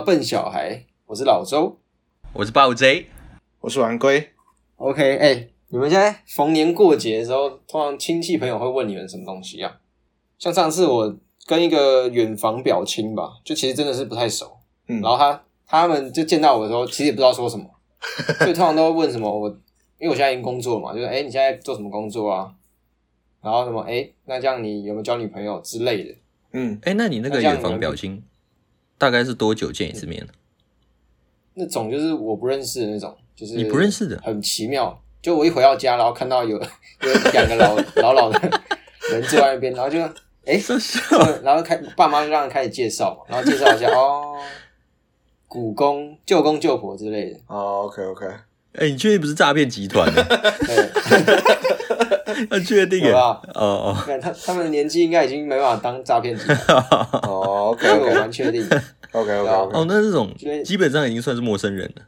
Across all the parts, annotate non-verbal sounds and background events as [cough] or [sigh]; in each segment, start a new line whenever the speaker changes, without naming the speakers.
笨小孩，我是老周。
我是暴 J，
我是玩龟
，OK，哎、你们现在逢年过节的时候，通常亲戚朋友会问你们什么东西啊？像上次我跟一个远房表亲吧，就其实真的是不太熟，
嗯
然后他他们就见到我的时候，其实也不知道说什么，[laughs] 所以通常都会问什么我，因为我现在已经工作嘛，就是哎、你现在做什么工作啊？然后什么哎、那这样你有没有交女朋友之类的？
嗯，
哎，那你那个远房表亲大概是多久见一次面？
那种就是我不认识的那种，就是
你不认识的
很奇妙。就我一回到家，然后看到有 [laughs] 有两个老老老的人坐在那边，然后就哎，然后开爸妈就让人开始介绍嘛，然后介绍一下哦，[laughs] 古公、舅公、舅婆之类的。
哦，OK OK，
哎，你确定不是诈骗集团呢？
对，[laughs]
要确定哎，
有吧？
哦哦，
看他他们的年纪应该已经没办法当诈骗集团，[laughs]
哦，OK
这个我蛮确定
，OK [laughs]
对啊。
OK
哦，那这种基本上已经算是陌生人了。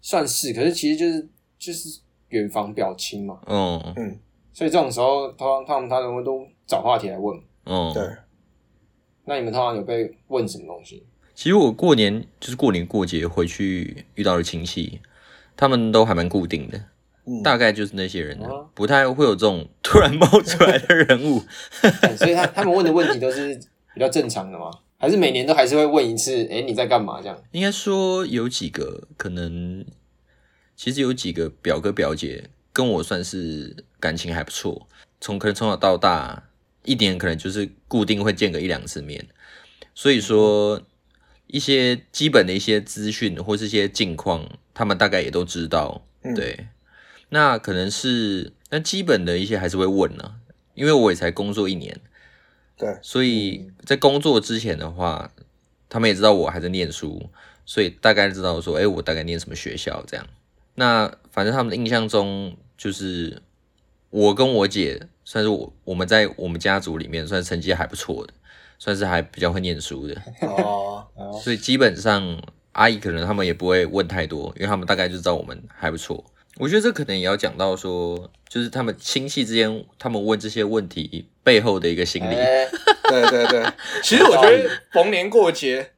算是。可是其实就是就是远房表亲嘛，
哦。
嗯，
所以这种时候，通常他们他们都找话题来问。
哦，
对，
那你们通常有被问什么东西？
其实我过年就是过年过节回去遇到的亲戚，他们都还蛮固定的，
嗯，
大概就是那些人不太会有这种突然冒出来的人物。[laughs]
哎所以他他们问的问题都是比较正常的吗？还是每年都还是会问一次？哎、你在干嘛？这样？
应该说有几个可能，其实有几个表哥表姐跟我算是感情还不错，从可能从小到大一年可能就是固定会见个一两次面，所以说一些基本的一些资讯或是一些近况，他们大概也都知道。
嗯。
对，那可能是那基本的一些还是会问呢、因为我也才工作一年，
对，
所以在工作之前的话，他们也知道我还在念书，所以大概知道说，哎、我大概念什么学校这样。那反正他们的印象中，就是我跟我姐算是我我们在我们家族里面算成绩还不错的，算是还比较会念书的，
哦，
哦，[laughs]
所以基本上阿姨可能他们也不会问太多，因为他们大概就知道我们还不错。我觉得这可能也要讲到说，就是他们亲戚之间，他们问这些问题背后的一个心理。
哎、
对对对，[laughs] 其实我觉得 [laughs] 逢年过节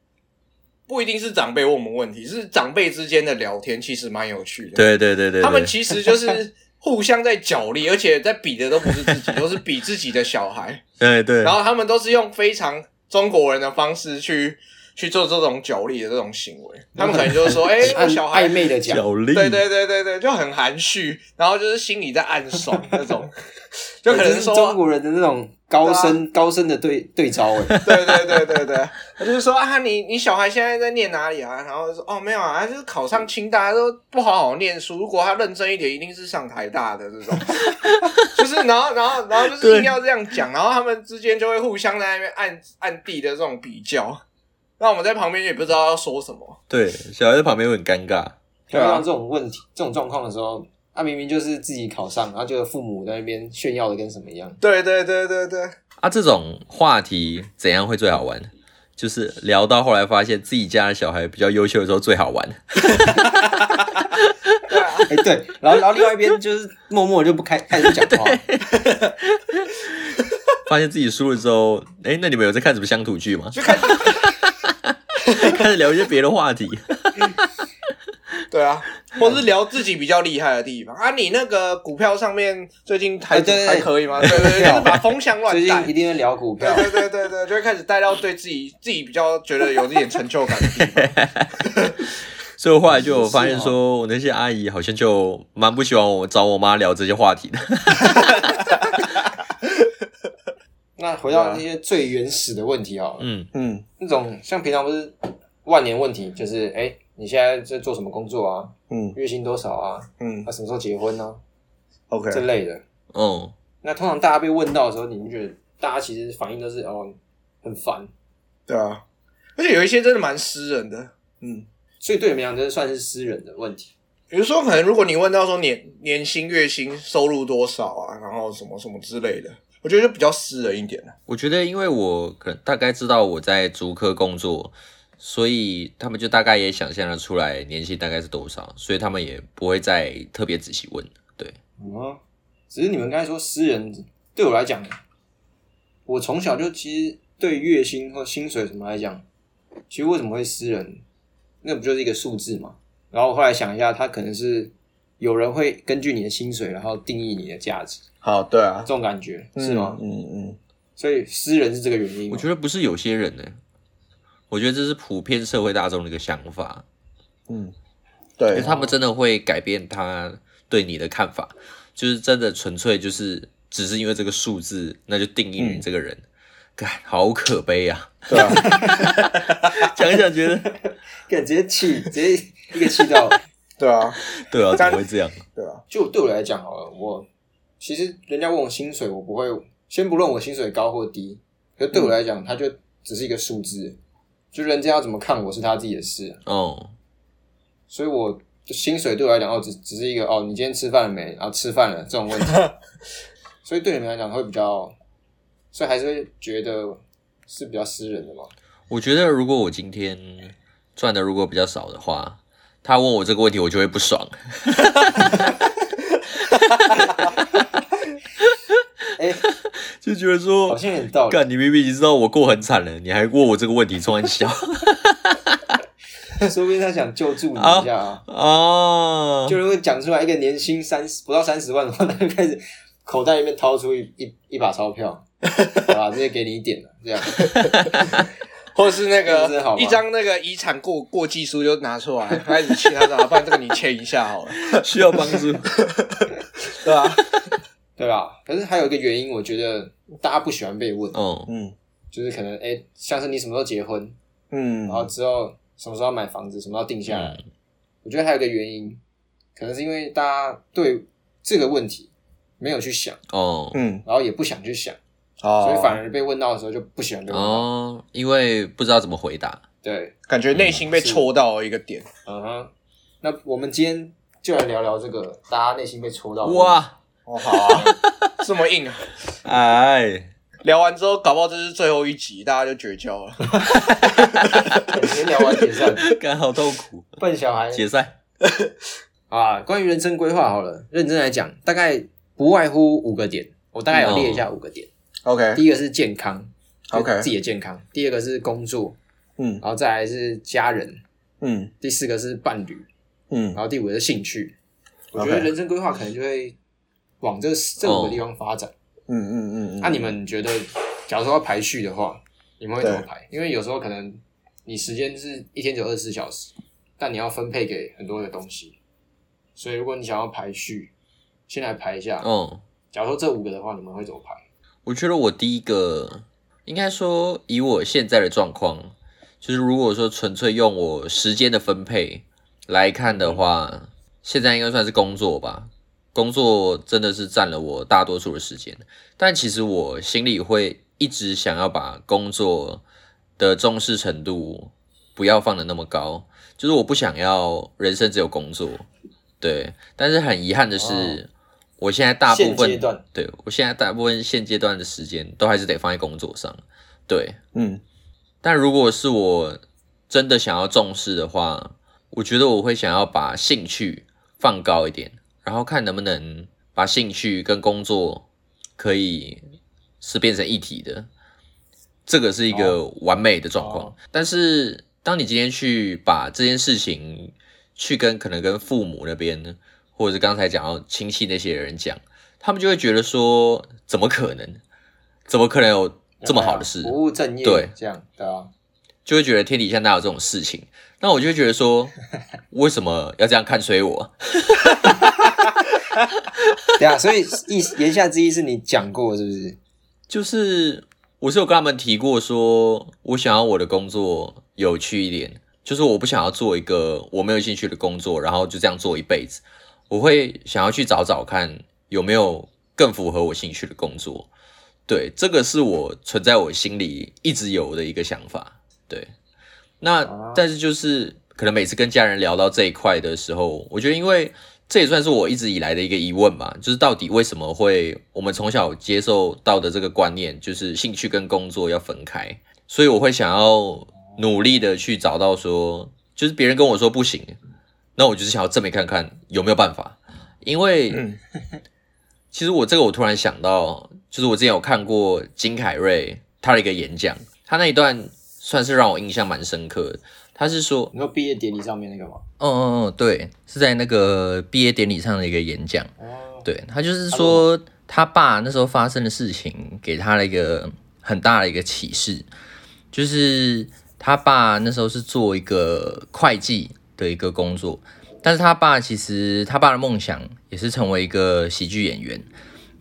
不一定是长辈问我们问题，是长辈之间的聊天，其实蛮有趣的。，
对对对对对，
他们其实就是互相在角力，而且在比的都不是自己，[laughs] 都是比自己的小孩。
对对，
然后他们都是用非常中国人的方式去去做这种角力的这种行为。[laughs] 他们可能就是说，哎、小孩
暧昧的讲，
角力，
对对对对对，就很含蓄，然后就是心里在暗爽那种，[laughs] 就可能说，
中国人的那种高深、高深的对对招 [laughs] 哎、
对对对对对，他就是说啊，你你小孩现在在念哪里啊？然后就说哦没有啊，他就是考上清大，都不好好念书，如果他认真一点，一定是上台大的这种，就是然后然后然后就是硬要这样讲，然后他们之间就会互相在那边暗暗地的这种比较，那我们在旁边也不知道要说什么，
对，小孩在旁边会很尴尬。
对啊
遇到这种问题、这种状况的时候，他、明明就是自己考上，然后就父母在那边炫耀的跟什么一样。
对对对对对。
啊，这种话题怎样会最好玩？就是聊到后来发现自己家的小孩比较优秀的时候最好玩。[laughs]
哎、对，然后然后另外一边就是默默地就不开开始不讲话，
发现自己输了之后，哎，那你们有在看什么乡土剧吗？[laughs]
开始
聊一些别的话题。[laughs]
对啊，或是聊自己比较厉害的地方啊。你那个股票上面最近还、还可以吗？[laughs] 对对对，就是把风向乱带
最近一。定会聊股票。
对对对对对，就会开始带到对自己自己比较觉得有一点成就感的地方。
所以我后来就有发现说，我那些阿姨好像就蛮不喜欢我找我妈聊这些话题的。
那回到那些最原始的问题好了，
嗯，
嗯
那种像平常不是万年问题，就是哎、你现在在做什么工作啊？
嗯
月薪多少啊？
嗯
啊，什么时候结婚呢、
，OK，
这类的。
哦，
那通常大家被问到的时候，你们觉得大家其实反应都是哦很烦，
对啊，而且有一些真的蛮私人的。嗯，
所以对你们讲，这算是私人的问题。
比如说，可能如果你问到说年年薪、月薪、收入多少啊，然后什么什么之类的，我觉得就比较私人一点了。
我觉得因为我可能大概知道我在足科工作，所以他们就大概也想象得出来年薪大概是多少，所以他们也不会再特别仔细问。对，
嗯，只是你们刚才说私人，对我来讲，我从小就其实对月薪或薪水什么来讲，其实为什么会私人？那不就是一个数字嘛？然后我后来想一下，它可能是有人会根据你的薪水，然后定义你的价值，
好，对啊
这，种感觉是吗？
嗯嗯
所以私人是这个原因。
我觉得不是有些人呢、我觉得这是普遍社会大众的一个想法，
嗯，
因
对
为，他们真的会改变他对你的看法，就是真的纯粹就是只是因为这个数字，那就定义你这个人，干、好可悲啊！
对啊，[laughs]
讲一讲觉得，[laughs]
感直接气，直接一个气到。[laughs]
对啊，
对啊，怎
但
么会这样？
对啊，
就对我来讲好了，我其实人家问我薪水，我不会先不论我薪水高或低，可是对我来讲，它就只是一个数字，就人家要怎么看我是他自己的事，
哦，
所以我薪水对我来讲，哦，只只是一个哦，你今天吃饭了没？然后吃饭了这种问题，[laughs] 所以对你们来讲会比较，所以还是会觉得是比较私人的嘛。
我觉得如果我今天赚的如果比较少的话，他问我这个问题，我就会不爽。[laughs]
哎、[laughs]
就觉得说
好，像有点道理。
干你明明已经知道我过很惨了，你还问我这个问题，冲很小
说不定他想救助你一下啊，
啊？
就如果讲出来一个年薪三十不到三十万的话，他就开始口袋里面掏出一一一把钞票，[laughs] 好吧，直接给你一点了，这样。[laughs]
或者是那个一张那个遗产过过继书就拿出来，开始签他说，不然这个你签一下好了，
需要帮助？
对吧？
对吧？可是还有一个原因，我觉得大家不喜欢被问，
哦，
嗯
就是可能哎、诶像是你什么时候结婚，
嗯
然后之后什么时候要买房子，什么时候定下来。
嗯
我觉得还有一个原因，可能是因为大家对这个问题没有去想，
哦，
嗯，
然后也不想去想，
哦，
所以反而被问到的时候就不喜欢被问到。
哦，因为不知道怎么回答。
对，
感觉内心被戳到了一个点，
嗯哼。那我们今天就来聊聊这个大家内心被戳到的。
哇，
哦，好啊，这么硬啊！
哎，
聊完之后，搞不好这是最后一集，大家就绝交了。
对先聊完解散，
干好痛苦，
笨小孩。
解散。[laughs]
啊。关于人生规划，好了，认真来讲，大概不外乎五个点，我大概有列一下五个点。
OK，
第一个是健康
OK
自己的健康；第二个是工作，
嗯。
然后再来是家人；
嗯。
第四个是伴侣，
嗯。
然后第五个是兴趣。我觉得人生规划可能就会往这这五个地方发展。
嗯嗯嗯嗯，
那、你们觉得，假如说要排序的话，你们会怎么排？因为有时候可能你时间是一天只有二十四小时，但你要分配给很多的东西，所以如果你想要排序，先来排一下。
嗯，
假如说这五个的话，你们会怎么排？
我觉得我第一个应该说，以我现在的状况，就是如果说纯粹用我时间的分配来看的话，现在应该算是工作吧。工作真的是占了我大多数的时间，但其实我心里会一直想要把工作的重视程度不要放的那么高，就是我不想要人生只有工作，对。但是很遗憾的是，
哦。
我现在大部分对我现在大部分现阶段的时间都还是得放在工作上，对。
嗯。
但如果是我真的想要重视的话，我觉得我会想要把兴趣放高一点，然后看能不能把兴趣跟工作可以是变成一体的，这个是一个完美的状况。
哦
但是当你今天去把这件事情去跟可能跟父母那边，或者是刚才讲到亲戚那些人讲，他们就会觉得说，怎么可能？怎么可能有这么好的事？
不务正业，
对，
这样对啊。
就会觉得天底下哪有这种事情？那我就会觉得说，[laughs] 为什么要这样看衰我？[laughs]
对啊，所以意思言下之意是你讲过是不是？
就是我是有跟他们提过说，我想要我的工作有趣一点，就是我不想要做一个我没有兴趣的工作，然后就这样做一辈子。我会想要去找找看有没有更符合我兴趣的工作。对，这个是我存在我心里一直有的一个想法。对，那
啊
但是就是可能每次跟家人聊到这一块的时候，我觉得因为这也算是我一直以来的一个疑问吧，就是到底为什么会我们从小接受到的这个观念，就是兴趣跟工作要分开，所以我会想要努力的去找到说，就是别人跟我说不行，那我就是想要证明看看有没有办法，因为
嗯。
其实我这个我突然想到，就是我之前有看过金凯瑞他的一个演讲，他那一段算是让我印象蛮深刻的。他是说，
你说毕业典礼上面那个吗？
嗯嗯嗯，对，是在那个毕业典礼上的一个演讲。
哦，
对他就是说，他爸那时候发生的事情给他了一个很大的一个启示，就是他爸那时候是做一个会计的一个工作，但是他爸其实他爸的梦想也是成为一个喜剧演员，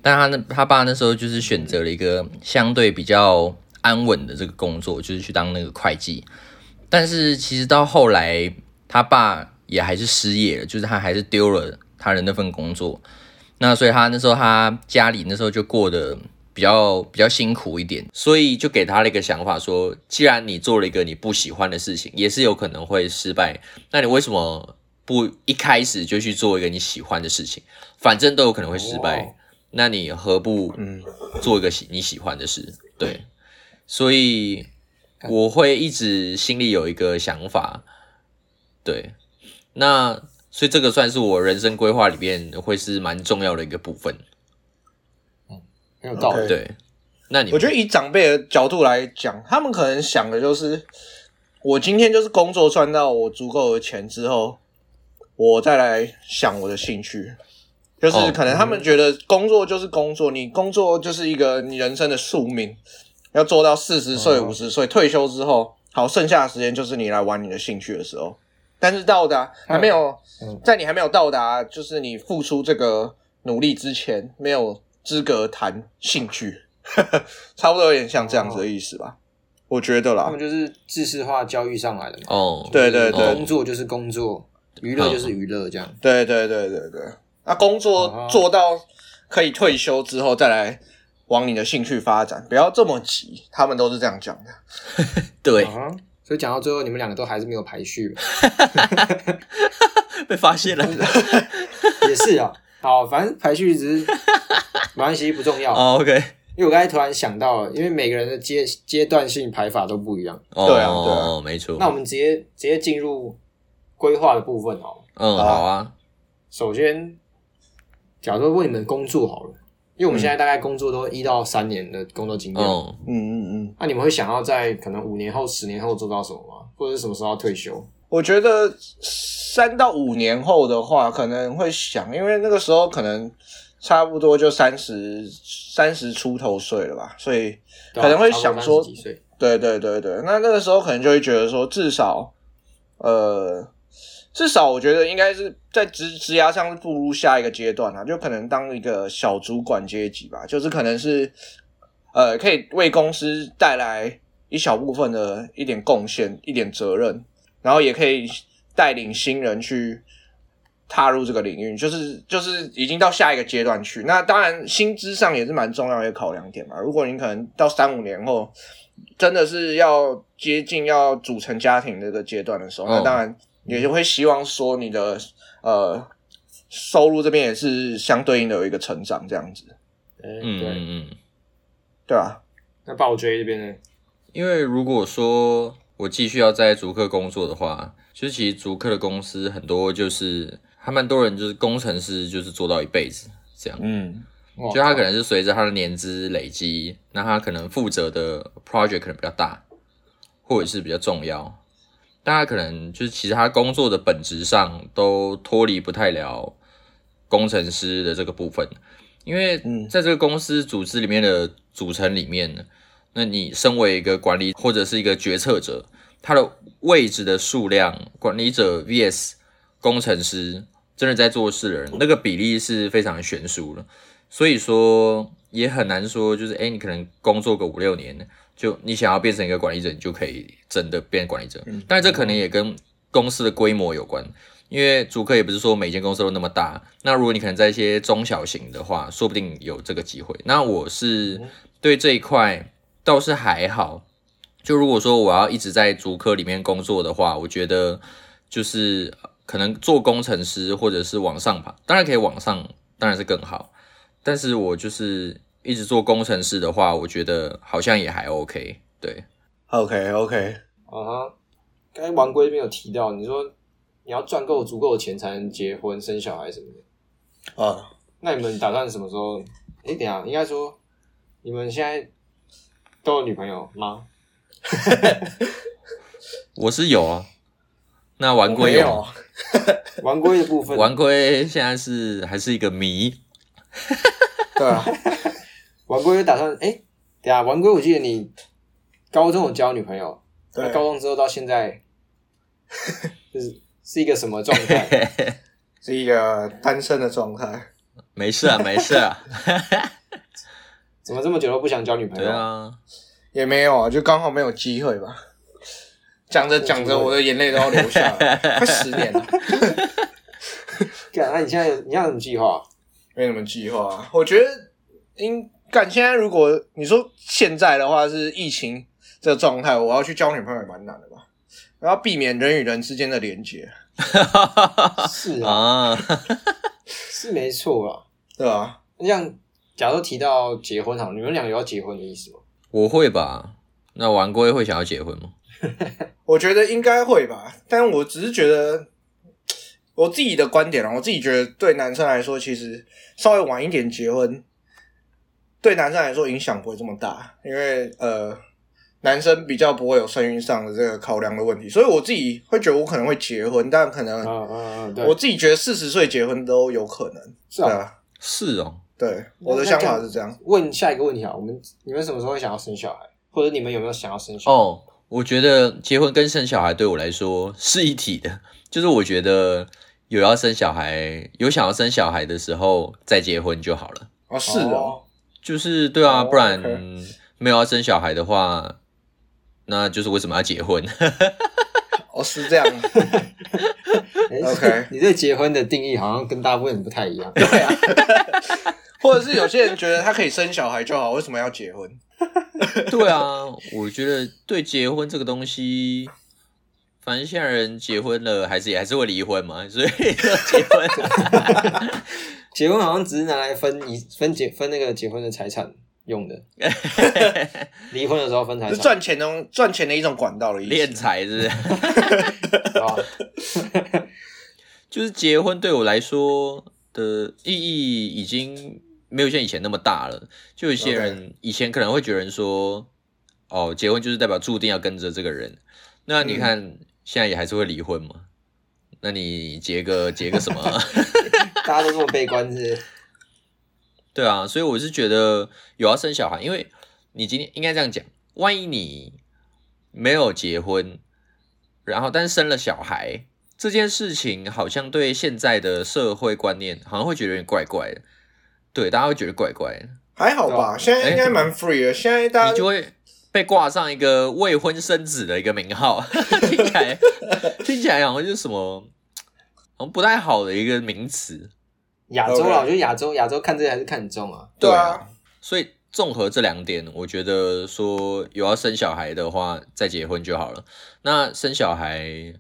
但他那他爸那时候就是选择了一个相对比较安稳的这个工作，就是去当那个会计，但是其实到后来他爸也还是失业了，就是他还是丢了他的那份工作。那所以他那时候他家里那时候就过得比较比较辛苦一点，所以就给他了一个想法说，既然你做了一个你不喜欢的事情，也是有可能会失败，那你为什么不一开始就去做一个你喜欢的事情？反正都有可能会失败，
哦
那你何不
嗯
做一个喜你喜欢的事？对，所以我会一直心里有一个想法，对，那所以这个算是我人生规划里边会是蛮重要的一个部分。
很有道理。
对，那你
我觉得以长辈的角度来讲，他们可能想的就是，我今天就是工作赚到我足够的钱之后，我再来想我的兴趣。就是
哦。
可能他们觉得工作就是工作，你工作就是一个你人生的宿命，要做到四十岁、
哦
五十岁退休之后，好，剩下的时间就是你来玩你的兴趣的时候。但是到达还没有
嗯，
在你还没有到达，就是你付出这个努力之前，没有资格谈兴趣，[laughs] 差不多有点像这样子的意思吧？我觉得啦
他们，就是知识化教育上来的嘛。
哦，
对对对
工作就是工作，娱乐就是娱乐，这样。
对对对对对。那工作
啊
做到可以退休之后，再来往你的兴趣发展，不要这么急。他们都是这样讲的。[laughs]
对，
啊，所以讲到最后，你们两个都还是没有排序，[laughs]
被发现了。[laughs]
也是啊。好，反正排序只是没关系，不重要。
哦，OK，
因为我刚才突然想到了，因为每个人的阶阶段性排法都不一样。
哦，
对啊对啊
哦，没错。
那我们直接直接进入规划的部分哦。
嗯，好啊，
首先，假如说问你们工作好了，因为我们现在大概工作都一到三年的工作经验，
嗯，
嗯嗯嗯，
那你们会想要在可能五年后、十年后做到什么吗？或者是什么时候要退休？
我觉得三到五年后的话，可能会想，因为那个时候可能差不多就三十三十出头岁了吧，所以可能会想说
30几岁，
对对对对，那那个时候可能就会觉得说，至少，呃，至少我觉得应该是在职职涯上是步入下一个阶段啊，就可能当一个小主管阶级吧，就是可能是，呃，可以为公司带来一小部分的一点贡献、一点责任，然后也可以带领新人去踏入这个领域，就是就是已经到下一个阶段去。那当然，薪资上也是蛮重要的一个考量点嘛。如果你可能到三五年后，真的是要接近要组成家庭这个阶段的时候，
哦
那当然也就会希望说你的呃收入这边也是相对应的有一个成长，这样子，
嗯，
嗯
对。
嗯嗯。
对啊、
那暴追这边呢？
因为如果说我继续要在逐客工作的话，就是其实逐客的公司很多就是他蛮多人就是工程师就是做到一辈子这样，
嗯
哇
就他可能是随着他的年资累积，那他可能负责的 project 可能比较大，或者是比较重要，但他可能就是其实他工作的本质上都脱离不太了工程师的这个部分，因为
嗯
在这个公司组织里面的组成里面呢，那你身为一个管理或者是一个决策者，他的位置的数量，管理者 vs 工程师真的在做事的人，那个比例是非常悬殊的。所以说也很难说，就是哎、诶你可能工作个五六年，就你想要变成一个管理者，你就可以真的变管理者。但这可能也跟公司的规模有关，因为主客也不是说每间公司都那么大。那如果你可能在一些中小型的话，说不定有这个机会。那我是对这一块倒是还好。就如果说我要一直在主科里面工作的话，我觉得就是可能做工程师或者是往上爬，当然可以往上，当然是更好。但是我就是一直做工程师的话，我觉得好像也还 OK。对
，，OK OK，
啊哈，刚才王龟这边有提到，你说你要赚够足够的钱才能结婚、生小孩什么的。
啊，
那你们打算什么时候？哎、等下，应该说你们现在都有女朋友吗？[laughs]
我是有啊。那玩
我
龟有
没有
吗？，[laughs]
玩龟的部分，
玩龟现在是还是一个谜。
对啊，
玩龟打算哎、等一下玩龟，我记得你高中有交女朋友，那
对，
高中之后到现在，[laughs] 就是是一个什么状态？[laughs]
是一个单身的状态。
没事啊，没事啊。[laughs]
怎么这么久都不想交女朋友？
对啊，
也没有啊，就刚好没有机会吧。讲着讲着，我的眼泪都要流下来，快十年了，
干，那你现在有你现在有什么计划？
没什么计划啊。我觉得应干现在如果你说现在的话是疫情这个状态，我要去交女朋友也蛮难的吧。然后避免人与人之间的连接，[laughs]
是啊，
啊，[laughs]
是没错啊。
对吧？
你像假如提到结婚好，你们两个有要结婚的意思吗？
我会吧？那玩龟会想要结婚吗？[laughs]
我觉得应该会吧，但我只是觉得我自己的观点啊，我自己觉得对男生来说，其实稍微晚一点结婚，对男生来说影响不会这么大，因为呃，男生比较不会有生育上的这个考量的问题，所以我自己会觉得我可能会结婚，但可能
嗯嗯嗯，对，
我自己觉得四十岁结婚都有可能，
是啊。
啊，
是哦，
对，我的想法是这样。
问下一个问题啊，我们你们什么时候会想要生小孩，或者你们有没有想要生小孩？
哦，我觉得结婚跟生小孩对我来说是一体的，就是我觉得有要生小孩，有想要生小孩的时候再结婚就好了。
哦，是哦，
就是对啊，
哦
不然没有要生小孩的话，那就是为什么要结婚？[laughs]
哦是这样，[laughs]
哎
OK
你对结婚的定义好像跟大部分人不太一样。
对啊，[laughs] 或者是有些人觉得他可以生小孩就好，为什么要结婚？
对啊，我觉得对结婚这个东西，反正现在人结婚了，还是也还是会离婚嘛，所以要结婚。
结婚好像只是拿来分一分结分那个结婚的财产用的，[laughs] 离婚的时候分财
是
产，
赚钱的赚钱的一种管道的意思。
敛财是不是？
啊 [laughs] [laughs]
就是结婚对我来说的意义已经没有像以前那么大了。就有些人以前可能会觉得说，哦，结婚就是代表注定要跟着这个人。那你看、现在也还是会离婚嘛？那你结个结个什么？
大家都这么悲观是不是？[laughs]
对啊，所以我是觉得有要生小孩，因为你今天应该这样讲，万一你没有结婚，然后但是生了小孩这件事情，好像对现在的社会观念好像会觉得有点怪怪的，对，大家会觉得怪怪的，
还好吧，现在应该蛮 free 的。现在大家
你就会被挂上一个未婚生子的一个名号，[laughs] 听起来 [laughs] 听起来好像就是什么，不太好的一个名词。
亚洲啦我觉得亚洲亚洲看这个还是看很重啊。
对啊，
所以综合这两点，我觉得说有要生小孩的话，再结婚就好了。那生小孩，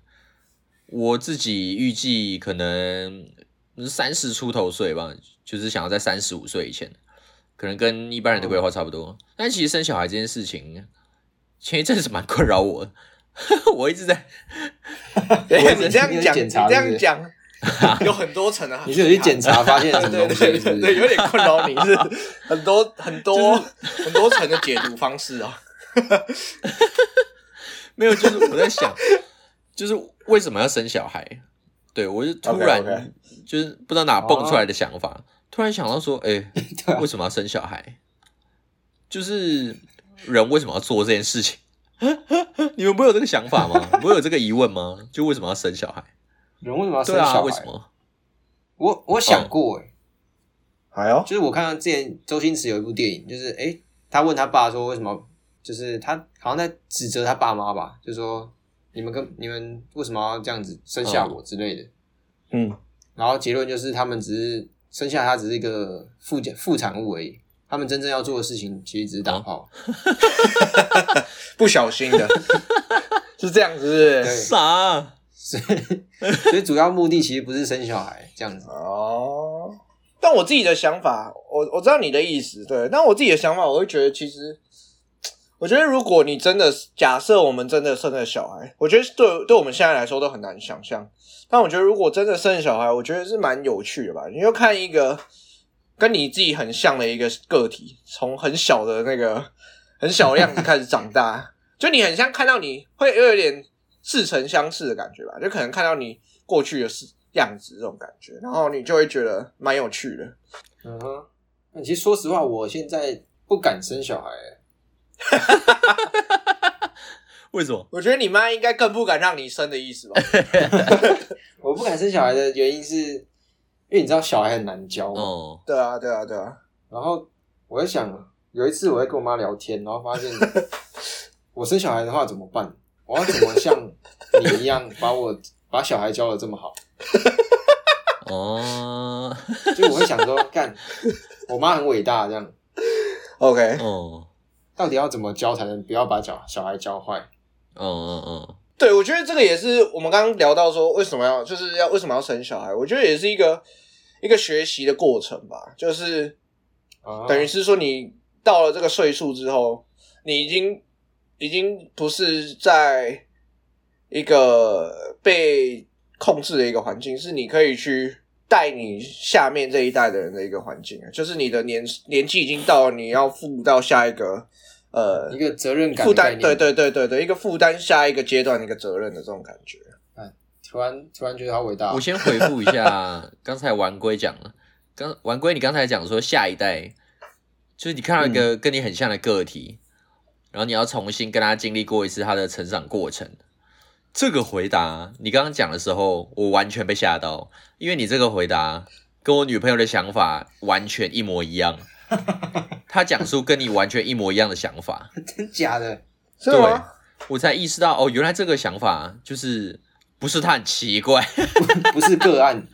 我自己预计可能三十出头岁吧，就是想要在三十五岁以前，可能跟一般人的规划差不多。但其实生小孩这件事情，前一阵子蛮困扰我的，[laughs] 我一直在 [laughs]
你这样讲，这样讲，[laughs] 有很多层啊。
你是有去检查发现什么
对
东西？
对对对，有点困扰你，是很多很多 [laughs] 很多层的解读方式啊。
没有，就是我在想，就是为什么要生小孩？对我就突然就是不知道哪蹦出来的想法，突然想到说，哎、为什么要生小孩？就是人为什么要做这件事情？[laughs] 你们不会有这个想法吗？[laughs] 不会有这个疑问吗？就为什么要生小孩？
人为什么要生小孩？
为什？么？
我我想过哎、
还有
就是我看到之前周星驰有一部电影，就是诶、他问他爸说为什么，就是他好像在指责他爸妈吧，就说你们跟你们为什么要这样子生下我之类的，
嗯，
然后结论就是他们只是生下他只是一个附件副产物而已，他们真正要做的事情其实只是打炮。[laughs]
不小心的，[laughs] 是这样子是不
对
是，
啥？
所以所以主要目的其实不是生小孩这样子。
哦。但我自己的想法，我我知道你的意思，对。但我自己的想法，我会觉得其实，我觉得如果你真的假设我们真的生了小孩，我觉得对对我们现在来说都很难想象。但我觉得如果真的生了小孩，我觉得是蛮有趣的吧。你就看一个跟你自己很像的一个个体，从很小的那个 [laughs] 很小的样子开始长大，[laughs] 就你很像看到你会又有点似曾相识的感觉吧，就可能看到你过去的事样子这种感觉，然后你就会觉得蛮有趣的。
嗯哼，那其实说实话，我现在不敢生小孩、欸 [laughs]
为什么？
我觉得你妈应该更不敢让你生的意思吧？
我不敢生小孩的原因是，因为你知道小孩很难教嘛。
哦，
对啊，对啊，对啊。
然后我在想，有一次我在跟我妈聊天，然后发现 [laughs] 我生小孩的话怎么办？我要怎么像你一样把我 [laughs] 把小孩教的这么好？
哦，[laughs]
就我会想说，干，我妈很伟大，这样
OK，
哦，
到底要怎么教才能不要把小小孩教坏？
哦哦哦，
对，我觉得这个也是我们刚刚聊到说为什么要就是要为什么要生小孩，我觉得也是一个一个学习的过程吧，就是
啊
等于是说你到了这个岁数之后，你已经已经不是在一个被控制的一个环境，是你可以去带你下面这一代的人的一个环境，就是你的年年纪已经到了你要负到下一个呃
一个责任感
负。担，对对对对对，一个负担下一个阶段的一个责任的这种感觉。
突然突然觉得好伟大哦。
我先回复一下 [laughs] 刚才玩龟讲了，刚玩龟你刚才讲说下一代，就是你看到一个跟你很像的个体，然后你要重新跟他经历过一次他的成长过程。这个回答你刚刚讲的时候，我完全被吓到，因为你这个回答跟我女朋友的想法完全一模一样。[laughs] 她讲述跟你完全一模一样的想法，[laughs]
真假的？
对
是吗？
我才意识到哦，原来这个想法就是不是他很奇怪，[laughs]
不是个案。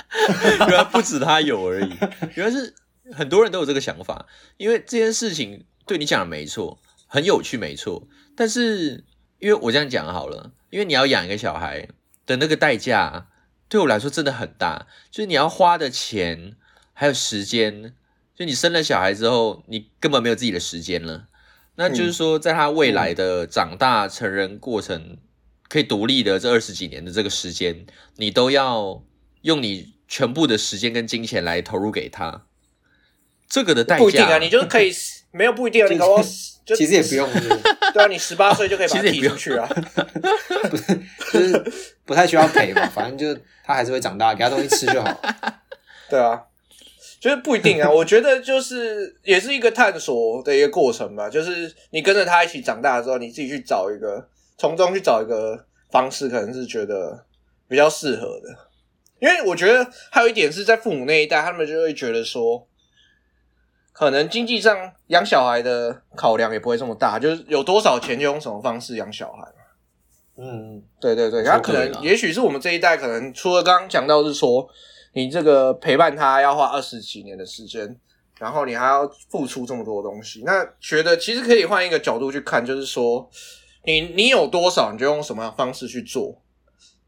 原来不止他有而已，原来是很多人都有这个想法。因为这件事情对你讲的没错，很有趣没错，但是因为我这样讲好了，因为你要养一个小孩的那个代价，对我来说真的很大，就是你要花的钱还有时间，就你生了小孩之后，你根本没有自己的时间了。那就是说，在他未来的长大成人过程，可以独立的这二十几年的这个时间，你都要用你全部的时间跟金钱来投入给他。这个的代价
不一定啊，你就 [laughs] 可以没有不一定啊，你搞不好
其实也不用，是不是 [laughs]
对啊，你十八岁就可以 [laughs] 把他踢
出去啊不用
出去啊。
就是不太需要陪嘛，反正就他还是会长大，给他东西吃就好。
对啊，就是不一定啊。[laughs] 我觉得就是也是一个探索的一个过程吧。就是你跟着他一起长大之后，你自己去找一个从中去找一个方式，可能是觉得比较适合的。因为我觉得还有一点是在父母那一代，他们就会觉得说，可能经济上养小孩的考量也不会这么大，就是有多少钱就用什么方式养小孩。
嗯，
对对对，
说
他可能也许是我们这一代，可能除了刚刚讲到是说，你这个陪伴他要花二十几年的时间，然后你还要付出这么多东西，那觉得其实可以换一个角度去看，就是说，你你有多少，你就用什么样方式去做，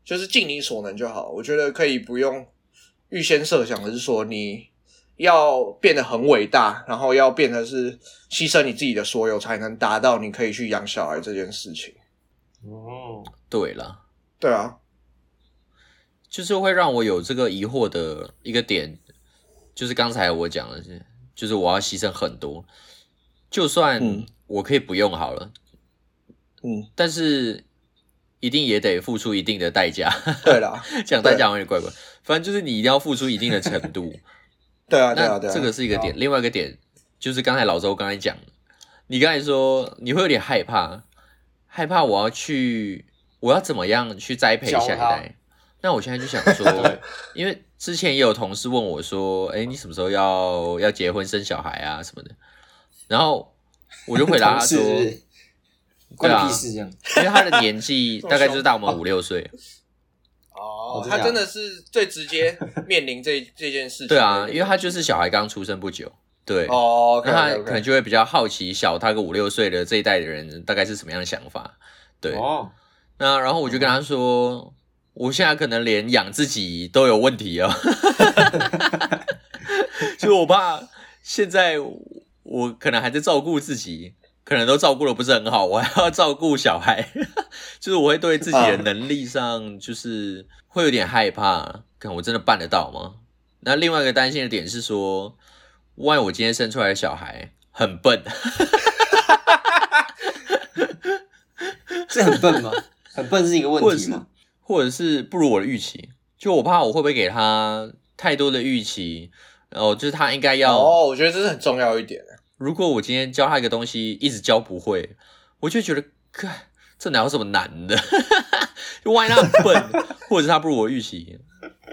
就是尽你所能就好。我觉得可以不用预先设想的是说你要变得很伟大，然后要变得是牺牲你自己的所有，才能达到你可以去养小孩这件事情。
哦，
对了，
对啊，
就是会让我有这个疑惑的一个点，就是刚才我讲的是，就是我要牺牲很多，就算
嗯
我可以不用好了，
嗯，
但是一定也得付出一定的代价。
对啦。[laughs]
讲代价有点怪怪，反正就是你一定要付出一定的程度。
对啊，对啊，
那
对啊，
这个是一个点，另外一个点就是刚才老周刚才讲的，你刚才说你会有点害怕，害怕我要去，我要怎么样去栽培下一代？那我现在就想说，[laughs] 因为之前也有同事问我说，哎，你什么时候要要结婚生小孩啊什么的？然后我就回答他说，对啊
你屁事这样。
因为他的年纪 [laughs] 大概就是大我们五六岁，
哦他真的是最直接面临这这件事情。
对啊，因为他就是小孩刚出生不久，对，
哦
那他可能就会比较好奇小他个五六岁的这一代的人大概是什么样的想法，对。
哦，
那然后我就跟他说，我现在可能连养自己都有问题啊，[laughs] 就我怕现在我可能还在照顾自己，可能都照顾的不是很好，我还要照顾小孩，[laughs] 就是我会对自己的能力上就是会有点害怕，看我真的办得到吗？那另外一个担心的点是说，万一我今天生出来的小孩很笨，[laughs]
这很笨吗？很笨是一个问题吗？
或者是不如我的预期，就我怕我会不会给他太多的预期，然后就是他应该要，
哦，我觉得这是很重要一点。
如果我今天教他一个东西一直教不会，我就觉得，看这哪有什么难的？[laughs] 就万一他很笨，或者是他不如我预期，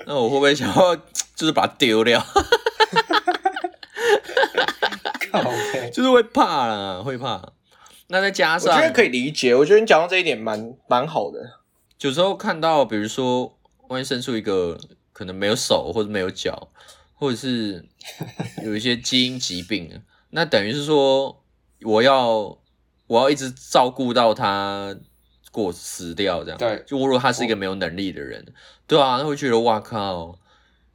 那我会不会想要就是把它丢掉？[laughs]
靠，[laughs]
就是会怕啦，会怕。那再加上
我觉得可以理解，我觉得你讲到这一点蛮蛮好的。
有时候看到，比如说，万一生出一个可能没有手或者没有脚，或者是 [laughs] 有一些基因疾病，那等于是说，我要我要一直照顾到他过死掉这样。
对
就我如果他是一个没有能力的人，对啊，那会觉得哇靠，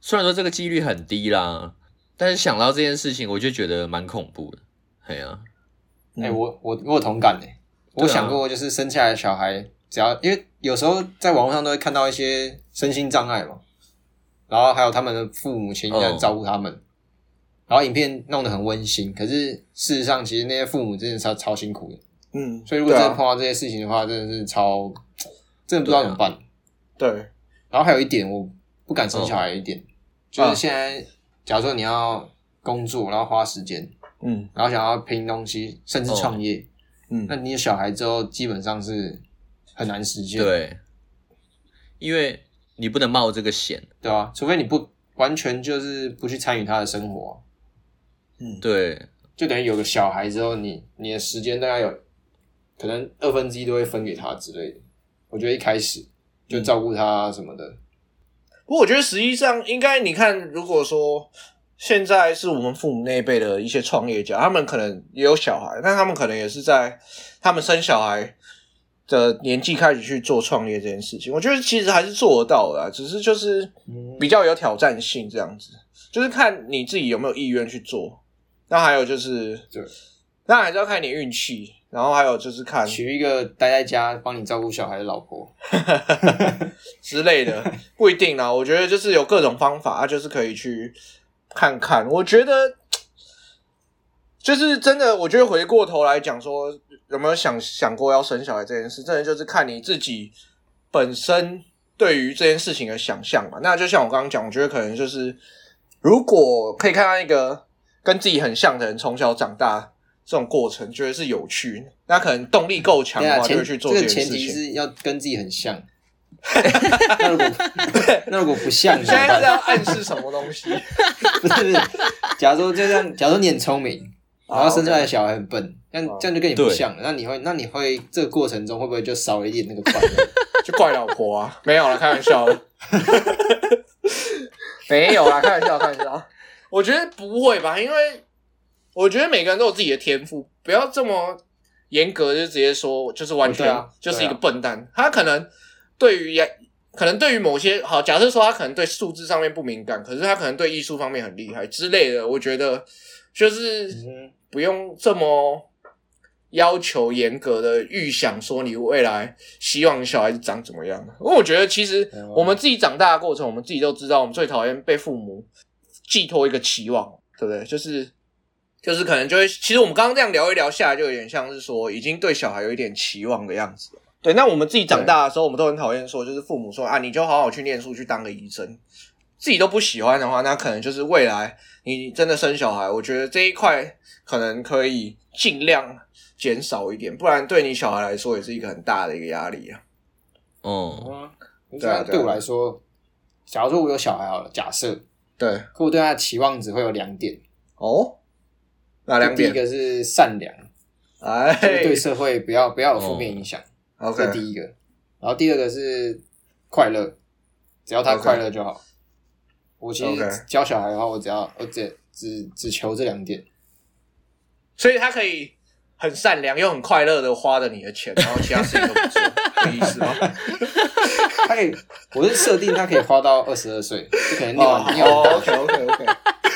虽然说这个几率很低啦，但是想到这件事情，我就觉得蛮恐怖的。哎呀、
哎、我我我有同感哎、我想过，就是生下来的小孩，只要因为有时候在网络上都会看到一些身心障碍嘛，然后还有他们的父母亲在
哦
照顾他们，然后影片弄得很温馨，可是事实上，其实那些父母真的是超辛苦的。
嗯，
所以如果真的碰到这些事情的话，真的是超，真的不知道怎么办。
对，
然后还有一点，我不敢生小孩一点，就是
啊
现在，假如说你要工作，然后花时间，
嗯。
然后想要拼东西，甚至创业，
嗯。
那你有小孩之后，基本上是很难实现，
对，因为你不能冒这个险。
对啊、除非你不完全就是不去参与他的生活啊、
嗯，
对，
就等于有个小孩之后，你你的时间大概有可能二分之一都会分给他之类的。我觉得一开始就照顾他什么的，
不过我觉得实际上应该，你看，如果说现在是我们父母那一辈的一些创业家，他们可能也有小孩，但他们可能也是在他们生小孩的年纪开始去做创业这件事情。我觉得其实还是做得到的啊，只是就是
嗯
比较有挑战性这样子，就是看你自己有没有意愿去做。那还有就是，
对，
当然还是要看你运气，然后还有就是看
娶一个待在家帮你照顾小孩的老婆，[laughs]
之类的，不一定啦。我觉得就是有各种方法，啊就是可以去看看。我觉得就是真的，我觉得回过头来讲说，有没有想想过要生小孩这件事，真的就是看你自己本身对于这件事情的想象嘛。那就像我刚刚讲，我觉得可能就是如果可以看到一个跟自己很像的人从小长大。这种过程觉得是有趣，那可能动力够强的话，就
前
会去做
这
这件事情。
个前提是要跟自己很像。[laughs] 那如果 [laughs] 那如果不像？
现在是要暗示什么东西？[laughs]
不是不是，假如说就这样，假如说你很聪明，然后生出来的小孩很笨，这样
哦
这样就跟你不像了。那你会那你会这个过程中会不会就少了一点那个快 [laughs] 乐？
就怪老婆啊？没有了，开玩笑的。[laughs] 没有啦，开玩笑，开玩笑。我觉得不会吧，因为我觉得每个人都有自己的天赋，不要这么严格，就直接说就是完全、
哦啊
就是一个笨蛋。他可能对于可能对于某些好，假设说他可能对数字上面不敏感，可是他可能对艺术方面很厉害之类的。我觉得就是
嗯
不用这么要求严格的预想说你未来希望小孩子长怎么样。因为我觉得其实
哦
我们自己长大的过程，我们自己都知道，我们最讨厌被父母寄托一个期望，对不对？就是就是可能就会，其实我们刚刚这样聊一聊下来，就有点像是说已经对小孩有一点期望的样子。对，那我们自己长大的时候，我们都很讨厌说，就是父母说啊，你就好好去念书，去当个医生。自己都不喜欢的话，那可能就是未来你真的生小孩，我觉得这一块可能可以尽量减少一点，不然对你小孩来说也是一个很大的一个压力啊。
哦，
嗯，
对啊
对我来说，假如说我有小孩好了，假设，
对，
可我对他的期望值会有两点，
哦，哪两点？
第一个是善良，
哎。
对社会不要不要有负面影响，这第一个。然后第二个是快乐，只要他快乐就好。我其
OK
实教小孩的话，我只要我只只只求这两点。
所以他可以很善良又很快乐的花着你的钱，然后其他事情都不做，的意思吗？[laughs]
他可以，我是设定他可以花到二十二岁，就可能念
哦
完念完大
，OK
学
，OK OK，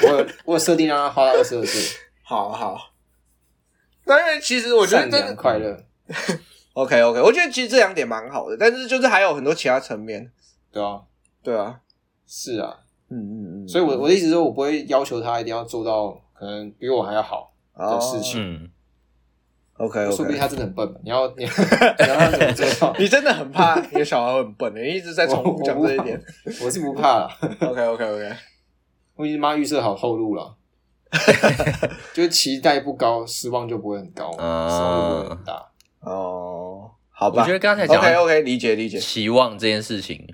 我有我有设定让他花到二十二岁，
好好。但是其实我觉得
善
真的
良快乐，[laughs]
OK OK，我觉得其实这两点蛮好的，但是就是还有很多其他层面，
对啊，
对啊，
是啊，
嗯嗯嗯，
所以我我的意思是说，我不会要求他一定要做到可能比我还要好的
哦
事情。
嗯
，OK
说不定他真的很笨，你要你要 [laughs] 你要他怎么做到？
你真的很怕你的小孩很笨的，你一直在重复讲这一点。
我是不怕啦
，OK OK OK，[laughs]
我已经妈预设好后路了，[laughs] 就是期待不高，失望就不会很高，失
啊
望就不会很大。
哦，好吧。
我觉得刚才讲
OK OK，理解理解。
期望这件事情，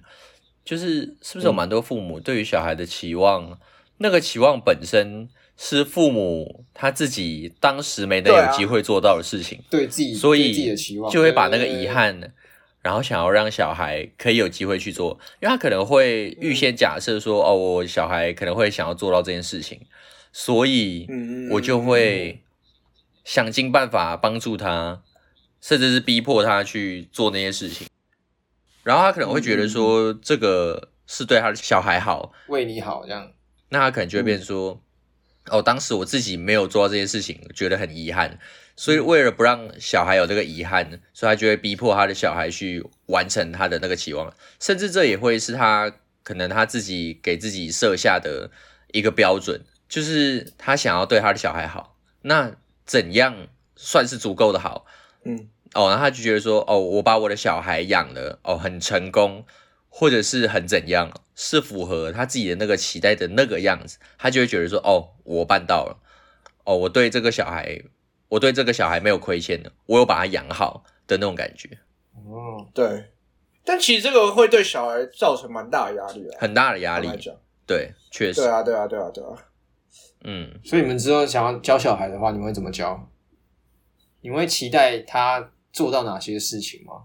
就是是不是有蛮多父母对于小孩的期望，那个期望本身是父母他自己当时没能有机会做到的事情，
对自己
所
对自己
以
的期望
就会把那个遗憾，然后想要让小孩可以有机会去做，因为他可能会预先假设说，哦，我小孩可能会想要做到这件事情，所以
嗯
我就会想尽办法帮助他，甚至是逼迫他去做那些事情。然后他可能会觉得说，这个是对他的小孩好，
为你好这样。
那他可能就会变成说，哦，当时我自己没有做到这件事情，觉得很遗憾，所以为了不让小孩有这个遗憾，所以他就会逼迫他的小孩去完成他的那个期望，甚至这也会是他可能他自己给自己设下的一个标准，就是他想要对他的小孩好，那怎样算是足够的好？
嗯
哦，然后他就觉得说，哦，我把我的小孩养了哦很成功，或者是很怎样，是符合他自己的那个期待的那个样子，他就会觉得说，哦，我办到了，哦，我对这个小孩，我对这个小孩没有亏欠的，我有把他养好的那种感觉，
哦，
对。但其实这个会对小孩造成蛮大的压力啊，
很大的压力。对，确实
对，啊，对啊，对啊，对啊。
嗯，
所以你们之后想要教小孩的话，你们会怎么教？你们会期待他做到哪些事情吗？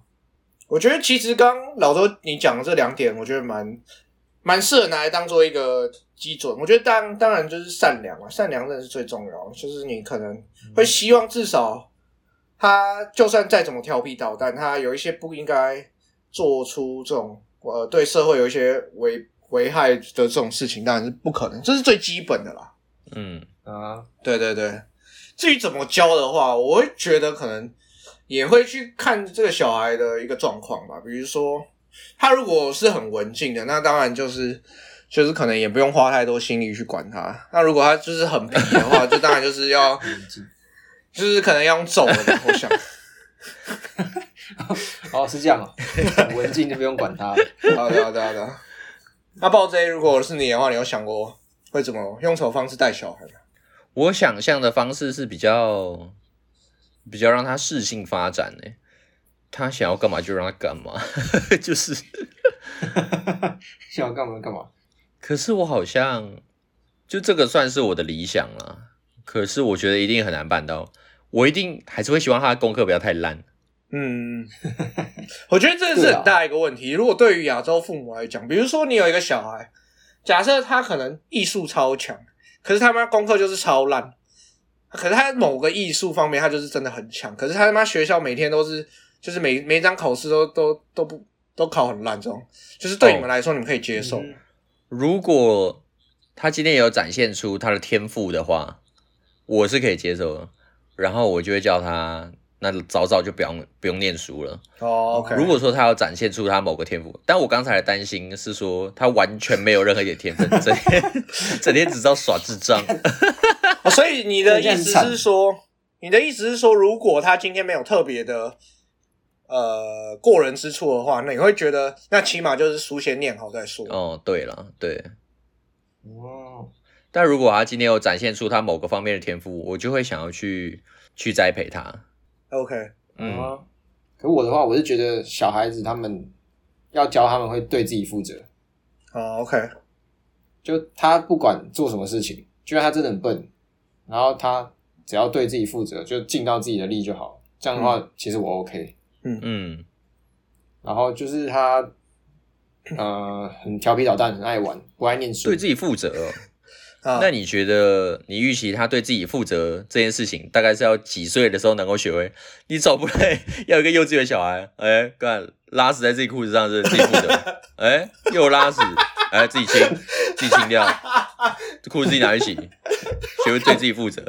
我觉得其实刚刚老周你讲的这两点，我觉得蛮蛮适合拿来当做一个基准。我觉得当当然就是善良啊，善良真的是最重要。就是你可能会希望至少他就算再怎么调皮捣蛋，他有一些不应该做出这种呃对社会有一些危危害的这种事情，当然是不可能，这是最基本的啦。
嗯，
啊，
对对对，至于怎么教的话，我会觉得可能也会去看这个小孩的一个状况吧。比如说，他如果是很文静的，那当然就是就是可能也不用花太多心力去管他。那如果他就是很皮的话，[laughs] 就当然就是要就是可能要用揍的吧。我想，[laughs]
哦，是这样哦，很文静就不用管他了。
好的好的好的。那暴 J，如果是你的话，你有想过会怎么用什么方式带小孩吗？
我想象的方式是比较比较让他适性发展呢，他想要干嘛就让他干嘛，[laughs] 就是。[laughs]
想要干嘛干嘛？
可是我好像就这个算是我的理想了，可是我觉得一定很难办到。我一定还是会希望他的功课不要太烂。
嗯，[laughs] 我觉得这是很大一个问题。如果对于亚洲父母来讲，比如说你有一个小孩，假设他可能艺术超强，可是他妈功课就是超烂，可是他某个艺术方面他就是真的很强，可是他他妈学校每天都是就是每每一张考试都都都不都考很烂，这种就是对你们来说，你们可以接受。
如果他今天有展现出他的天赋的话，我是可以接受的。然后我就会叫他，那早早就不用不用念书了。
哦，OK，
如果说他要展现出他某个天赋，但我刚才的担心是说他完全没有任何一点天分，整天 [laughs] 整天只知道耍智障。[laughs]
哦所以你的意思是说，你的意思是说，如果他今天没有特别的呃过人之处的话，那你会觉得那起码就是书先念好再说。
哦，对了，对。
哦，
但如果他今天有展现出他某个方面的天赋，我就会想要去去栽培他。
OK，
嗯，
啊，可我的话，我是觉得小孩子他们要教他们会对自己负责，
好，OK，
就他不管做什么事情，就算他真的很笨，然后他只要对自己负责，就尽到自己的力就好。这样的话，其实我 OK。
嗯，
然后就是他，呃，很调皮捣蛋，很爱玩，不爱念书。
对自己负责哦。
啊，
那你觉得，你预期他对自己负责这件事情，大概是要几岁的时候能够学会？你总不能要一个幼稚园小孩，哎，干拉屎在自己裤子上是自己负责，[laughs] 哎，又拉屎，哎，自己清，自己清掉，这裤子自己拿去洗，学会对自己负责。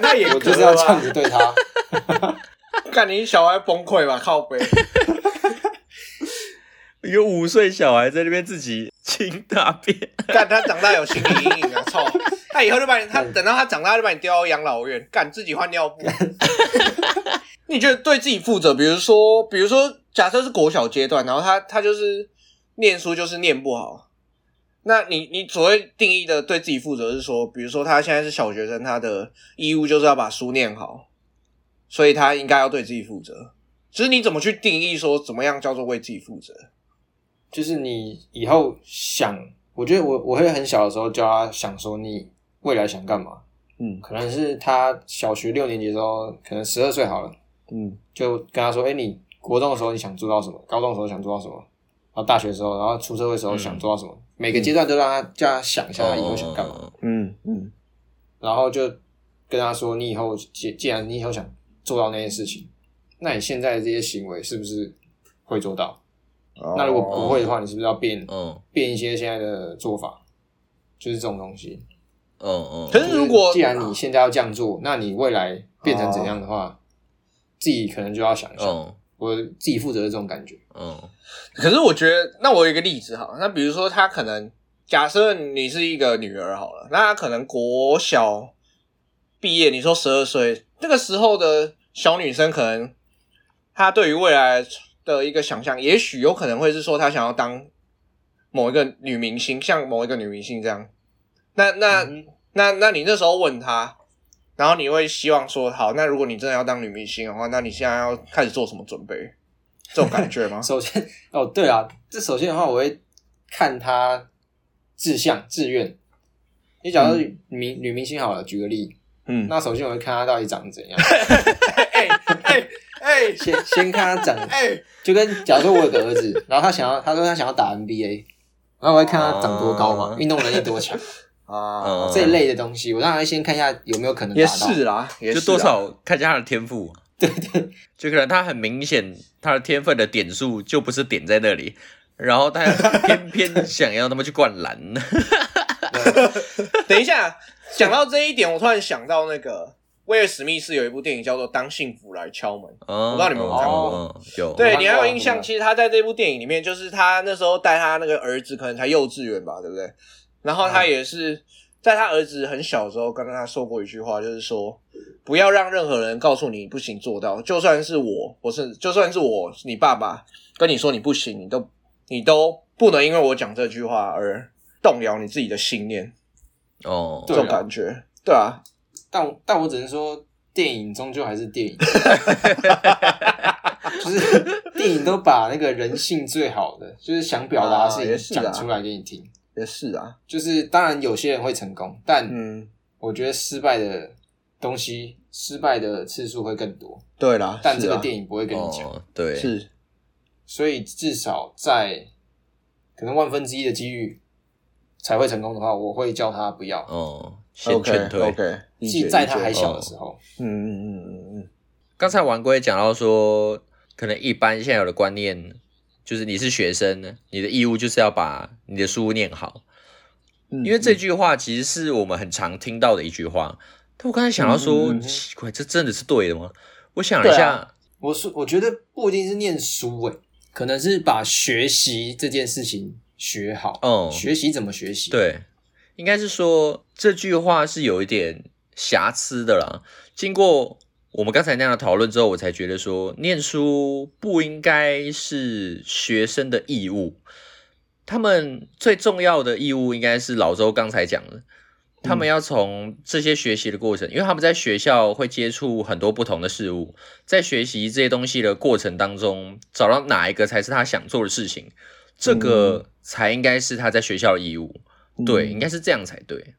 那也
我就是要这样？子对他。[laughs]
看你小孩崩溃吧，靠背。[laughs]
一个五岁小孩在那边自己清大便，[laughs]
干他长大有心理阴影啊！操，他以后就把你，他等到他长大就把你丢到养老院，干自己换尿布。[laughs] 你觉得对自己负责，比如说，比如说，假设是国小阶段，然后他他就是念书就是念不好，那你你所谓定义的对自己负责是说，比如说他现在是小学生，他的义务就是要把书念好，所以他应该要对自己负责。只是你怎么去定义说怎么样叫做为自己负责？
就是你以后想，我觉得我我会很小的时候教他想说你未来想干嘛，
嗯
可能是他小学六年级的时候，可能十二岁好了，
嗯
就跟他说，哎、你国中的时候你想做到什么？高中的时候想做到什么？然后大学的时候，然后出社会的时候想做到什么？每个阶段都让他叫他想一下他以后想干嘛，
哦
嗯嗯
然后就跟他说，你以后既既然你以后想做到那些事情，那你现在的这些行为是不是会做到？
哦
那如果不会的话，你是不是要变
嗯
变一些现在的做法？就是这种东西。
嗯嗯，
可是如果
既然你现在要这样做，那你未来变成怎样的话，自己可能就要想一下，
嗯
我自己负责的这种感觉。
嗯
可是我觉得，那我有一个例子哈，那比如说他可能假设你是一个女儿好了，那她可能国小毕业，你说十二岁那个时候的小女生，可能她对于未来的一个想象，也许有可能会是说他想要当某一个女明星，像某一个女明星这样。那那、
嗯
那那你那时候问他，然后你会希望说，好，那如果你真的要当女明星的话，那你现在要开始做什么准备？这种感觉吗？[laughs]
首先，哦，对啊，这首先的话，我会看他志向、志愿。你假如明、女明星好了，举个例，
嗯，
那首先我会看她到底长得怎样，[laughs] [laughs]
哎哎哎。
先先看他长，[laughs]
哎，
就跟假如说我有个儿子，然后他想要，他说他想要打 NBA，然后我会看他长多高嘛
哦，
运动能力多强，[laughs]
啊。
嗯，
这一类的东西，我当然先看一下有没有可能
也。是啦，也
就是多少看一下他的天赋，对对，就可能他很明显他的天分的点数就不是点在那里，然后他偏偏想要他们去灌篮，[laughs]
等一下，讲到这一点，我突然想到那个威尔史密斯有一部电影叫做《当幸福来敲门》。
我
不知道你们有没有看过对你还有印象？其实他在这部电影里面，就是他那时候带他那个儿子，可能才幼稚园吧，对不对？然后他也是在他儿子很小的时候，跟他说过一句话，就是说不要让任何人告诉你不行做到，就算是我，我是就算是我，你爸爸跟你说你不行，你都你都不能因为我讲这句话而动摇你自己的信念，
哦，
这种感觉，对啊，
但但我只能说，电影终究还是电影，[laughs] 就是电影都把那个人性最好的，就是想表达的事情讲出来给你听。
也是啊，
就是当然有些人会成功，但
嗯，
我觉得失败的东西，失败的次数会更多。
对啦，
但这个电影不会跟你讲，
哦，对，
是。
所以至少在可能万分之一的机遇才会成功的话，我会叫他不要，
哦，先
OK
劝退。
即在他还小的时候。
嗯嗯嗯嗯嗯
刚才王龟讲到说，可能一般现在有的观念就是你是学生，你的义务就是要把你的书念好。
嗯，
因为这句话其实是我们很常听到的一句话。但我刚才想到说，
嗯嗯嗯
奇怪，这真的是对的吗？我想了一下，
啊
我是我觉得不一定是念书诶、可能是把学习这件事情学好。
嗯
学习怎么学习？，
对，应该是说这句话是有一点瑕疵的啦。经过我们刚才那样的讨论之后，我才觉得说，念书不应该是学生的义务，他们最重要的义务应该是老周刚才讲的。他们要从这些学习的过程，因为他们在学校会接触很多不同的事物，在学习这些东西的过程当中，找到哪一个才是他想做的事情，这个才应该是他在学校的义务。对，应该是这样才对。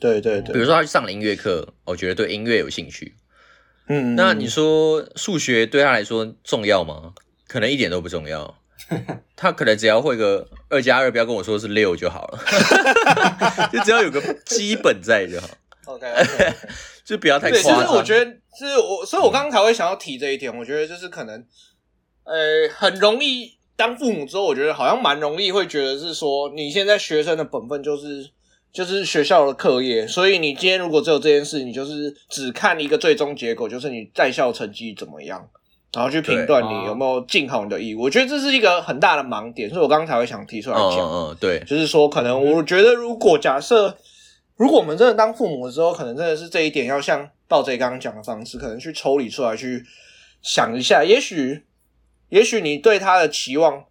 对对对，
比如说他去上了音乐课，我觉得对音乐有兴趣。
嗯，
那你说数学对他来说重要吗？可能一点都不重要。[laughs] 他可能只要会个二加二，不要跟我说是六就好了，[laughs] 就只要有个基本在就好
，OK OK，[laughs]
就不要太夸张。
实我觉得是我，所以我刚刚才会想要提这一点。我觉得就是可能，呃，很容易当父母之后，我觉得好像蛮容易会觉得是说，你现在学生的本分就是就是学校的课业，所以你今天如果只有这件事，你就是只看一个最终结果，就是你在校成绩怎么样。然后去评断你有没有尽好你的义务，我觉得这是一个很大的盲点，所以我刚刚才会想提出来
嗯
讲。
嗯嗯，对，
就是说，可能我觉得，如果假设，如果我们真的当父母的时候，可能真的是这一点要像盗贼刚刚讲的方式，可能去抽离出来，去想一下，也许也许你对他的期望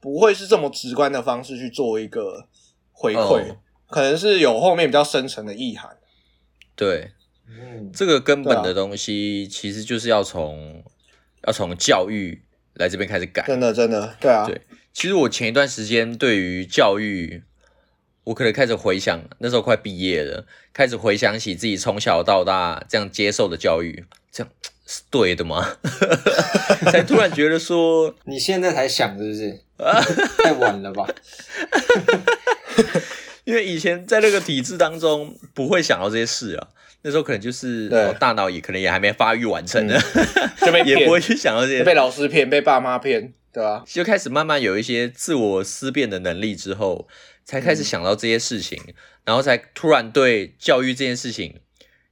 不会是这么直观的方式去做一个回馈，
哦
可能是有后面比较深层的意涵。
对，
嗯，
这个根本的东西其实就是要从要从教育来这边开始改。
真的，真的，对啊，
对其实我前一段时间对于教育，我可能开始回想，那时候快毕业了，开始回想起自己从小到大这样接受的教育，这样是对的吗？[laughs] 才突然觉得说，
你现在才想是不是？[laughs] 太晚了吧？[laughs]
因为以前在那个体制当中不会想到这些事啊，那时候可能就是大脑也可能也还没发育完成呢，[laughs]
就被
也不会去想到这些。
被老师骗，被爸妈骗，对吧、
就开始慢慢有一些自我思辨的能力之后，才开始想到这些事情，然后才突然对教育这件事情